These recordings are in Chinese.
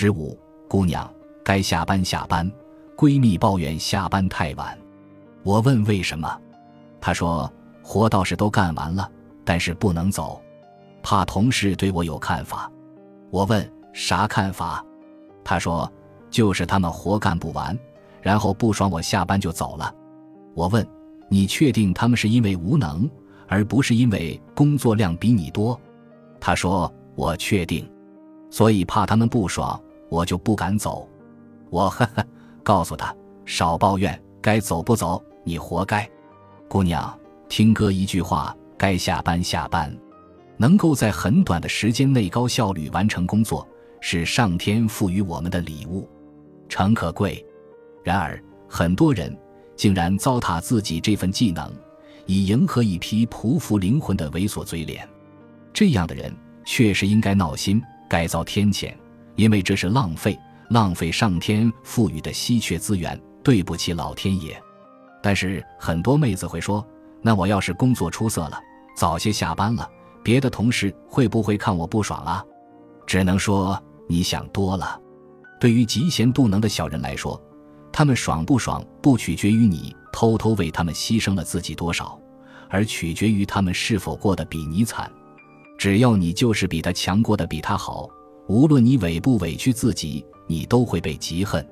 十五，姑娘，该下班下班。闺蜜抱怨下班太晚，我问为什么，她说活倒是都干完了，但是不能走，怕同事对我有看法。我问啥看法，她说就是他们活干不完，然后不爽我下班就走了。我问你确定他们是因为无能，而不是因为工作量比你多？她说我确定，所以怕他们不爽，我就不敢走。我呵呵。告诉他少抱怨，该走不走，你活该。姑娘，听哥一句话，该下班下班。能够在很短的时间内高效率完成工作，是上天赋予我们的礼物，诚可贵。然而，很多人竟然糟蹋自己这份技能，以迎合一批匍匐灵魂的猥琐嘴脸。这样的人确实应该闹心，该遭天谴，因为这是浪费。浪费上天赋予的稀缺资源，对不起老天爷。但是很多妹子会说：“那我要是工作出色了，早些下班了，别的同事会不会看我不爽啊？”只能说你想多了。对于嫉贤妒能的小人来说，他们爽不爽不取决于你偷偷为他们牺牲了自己多少，而取决于他们是否过得比你惨。只要你就是比他强，过得比他好，无论你委不委屈自己。你都会被嫉恨。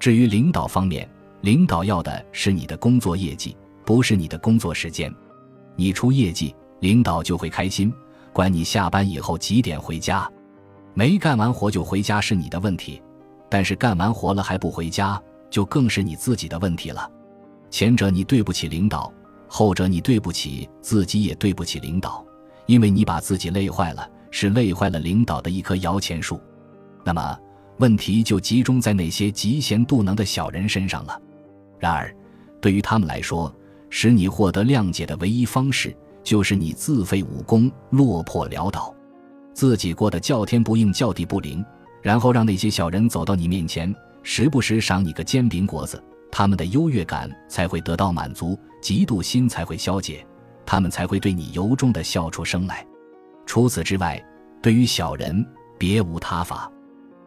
至于领导方面，领导要的是你的工作业绩，不是你的工作时间。你出业绩，领导就会开心，管你下班以后几点回家。没干完活就回家是你的问题，但是干完活了还不回家，就更是你自己的问题了。前者你对不起领导，后者你对不起自己，也对不起领导，因为你把自己累坏了，是累坏了领导的一棵摇钱树。那么。问题就集中在那些嫉贤妒能的小人身上了。然而，对于他们来说，使你获得谅解的唯一方式，就是你自废武功，落魄潦倒，自己过得叫天不应，叫地不灵，然后让那些小人走到你面前，时不时赏你个煎饼果子，他们的优越感才会得到满足，嫉妒心才会消解，他们才会对你由衷的笑出声来。除此之外，对于小人，别无他法。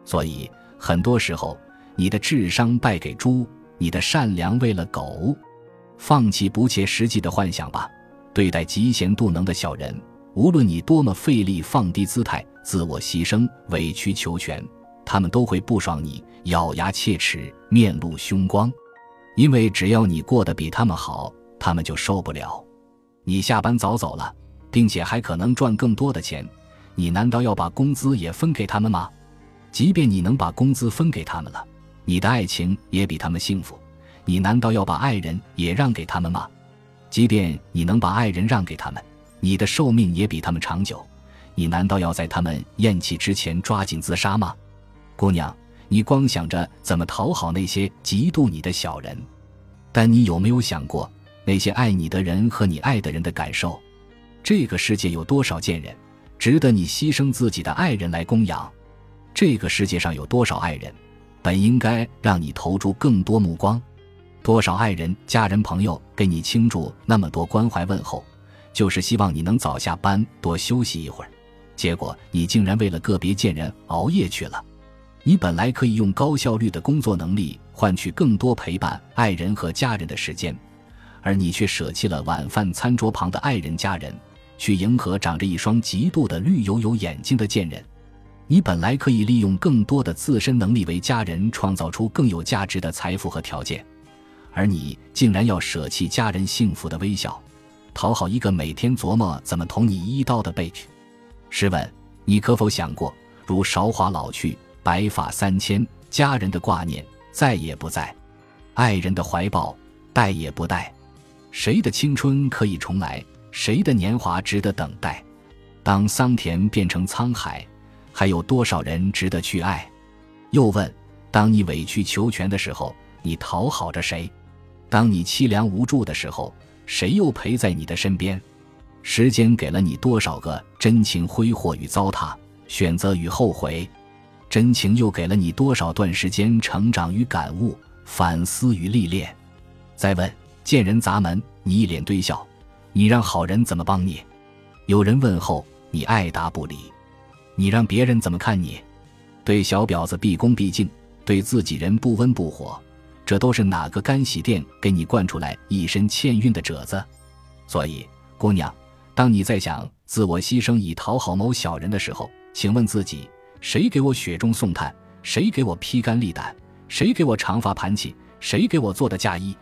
所以，很多时候，你的智商败给猪，你的善良喂了狗。放弃不切实际的幻想吧。对待嫉贤妒能的小人，无论你多么费力放低姿态、自我牺牲、委曲求全，他们都会不爽你，咬牙切齿、面露凶光。因为只要你过得比他们好，他们就受不了。你下班早走了，并且还可能赚更多的钱，你难道要把工资也分给他们吗？即便你能把工资分给他们了，你的爱情也比他们幸福，你难道要把爱人也让给他们吗？即便你能把爱人让给他们，你的寿命也比他们长久，你难道要在他们咽气之前抓紧自杀吗？姑娘，你光想着怎么讨好那些嫉妒你的小人，但你有没有想过那些爱你的人和你爱的人的感受？这个世界有多少贱人，值得你牺牲自己的爱人来供养？这个世界上有多少爱人，本应该让你投注更多目光；多少爱人、家人、朋友给你倾注那么多关怀问候，就是希望你能早下班，多休息一会儿。结果你竟然为了个别贱人熬夜去了。你本来可以用高效率的工作能力换取更多陪伴爱人和家人的时间，而你却舍弃了晚饭餐桌旁的爱人、家人，去迎合长着一双嫉妒的绿油油眼睛的贱人。你本来可以利用更多的自身能力为家人创造出更有价值的财富和条件，而你竟然要舍弃家人幸福的微笑，讨好一个每天琢磨怎么捅你一刀的 bitch。试问，你可否想过，如韶华老去，白发三千，家人的挂念再也不在，爱人的怀抱待也不待，谁的青春可以重来？谁的年华值得等待？当桑田变成沧海。还有多少人值得去爱？又问：当你委曲求全的时候，你讨好着谁？当你凄凉无助的时候，谁又陪在你的身边？时间给了你多少个真情挥霍与糟蹋、选择与后悔？真情又给了你多少段时间成长与感悟、反思与历练？再问：见人砸门，你一脸堆笑，你让好人怎么帮你？有人问候，你爱答不理。你让别人怎么看你？对小婊子毕恭毕敬，对自己人不温不火，这都是哪个干洗店给你灌出来一身欠运的褶子？所以，姑娘，当你在想自我牺牲以讨好某小人的时候，请问自己：谁给我雪中送炭？谁给我披肝沥胆？谁给我长发盘起？谁给我做的嫁衣？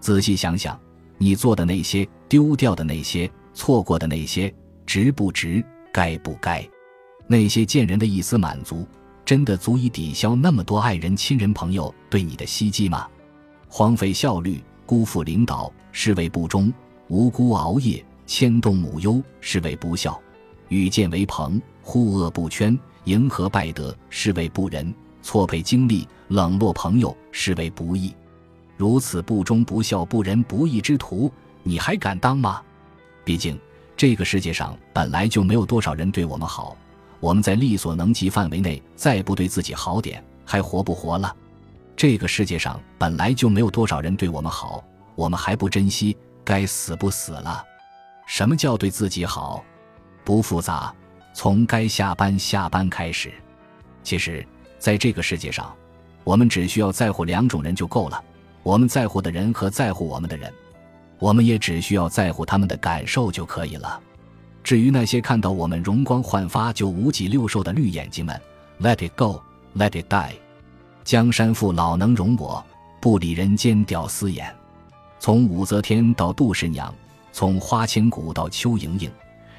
仔细想想，你做的那些、丢掉的那些、错过的那些，值不值？该不该？那些贱人的一丝满足。真的足以抵消那么多爱人、亲人、朋友对你的希冀吗？荒废效率、辜负领导，是为不忠；无辜熬夜、牵动母忧，是为不孝；与贱为朋，护恶不圈，迎合败德，是为不仁；错配精力，冷落朋友，是为不义。如此不忠不孝、不仁不义之徒，你还敢当吗？毕竟，这个世界上本来就没有多少人对我们好。我们在力所能及范围内，再不对自己好点，还活不活了？这个世界上本来就没有多少人对我们好，我们还不珍惜，该死不死了？什么叫对自己好？不复杂，从该下班下班开始。其实，在这个世界上，我们只需要在乎两种人就够了：我们在乎的人和在乎我们的人。我们也只需要在乎他们的感受就可以了。至于那些看到我们容光焕发就五脊六兽的绿眼睛们，Let it go，Let it die。江山父老能容我，不理人间屌丝眼。从武则天到杜十娘，从花千骨到邱莹莹，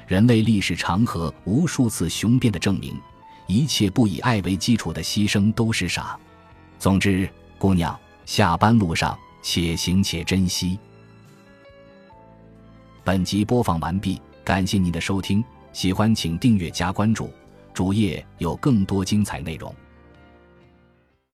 人类历史长河无数次雄辩的证明，一切不以爱为基础的牺牲都是傻。总之，姑娘，下班路上且行且珍惜。本集播放完毕。感谢您的收听，喜欢请订阅加关注，主页有更多精彩内容。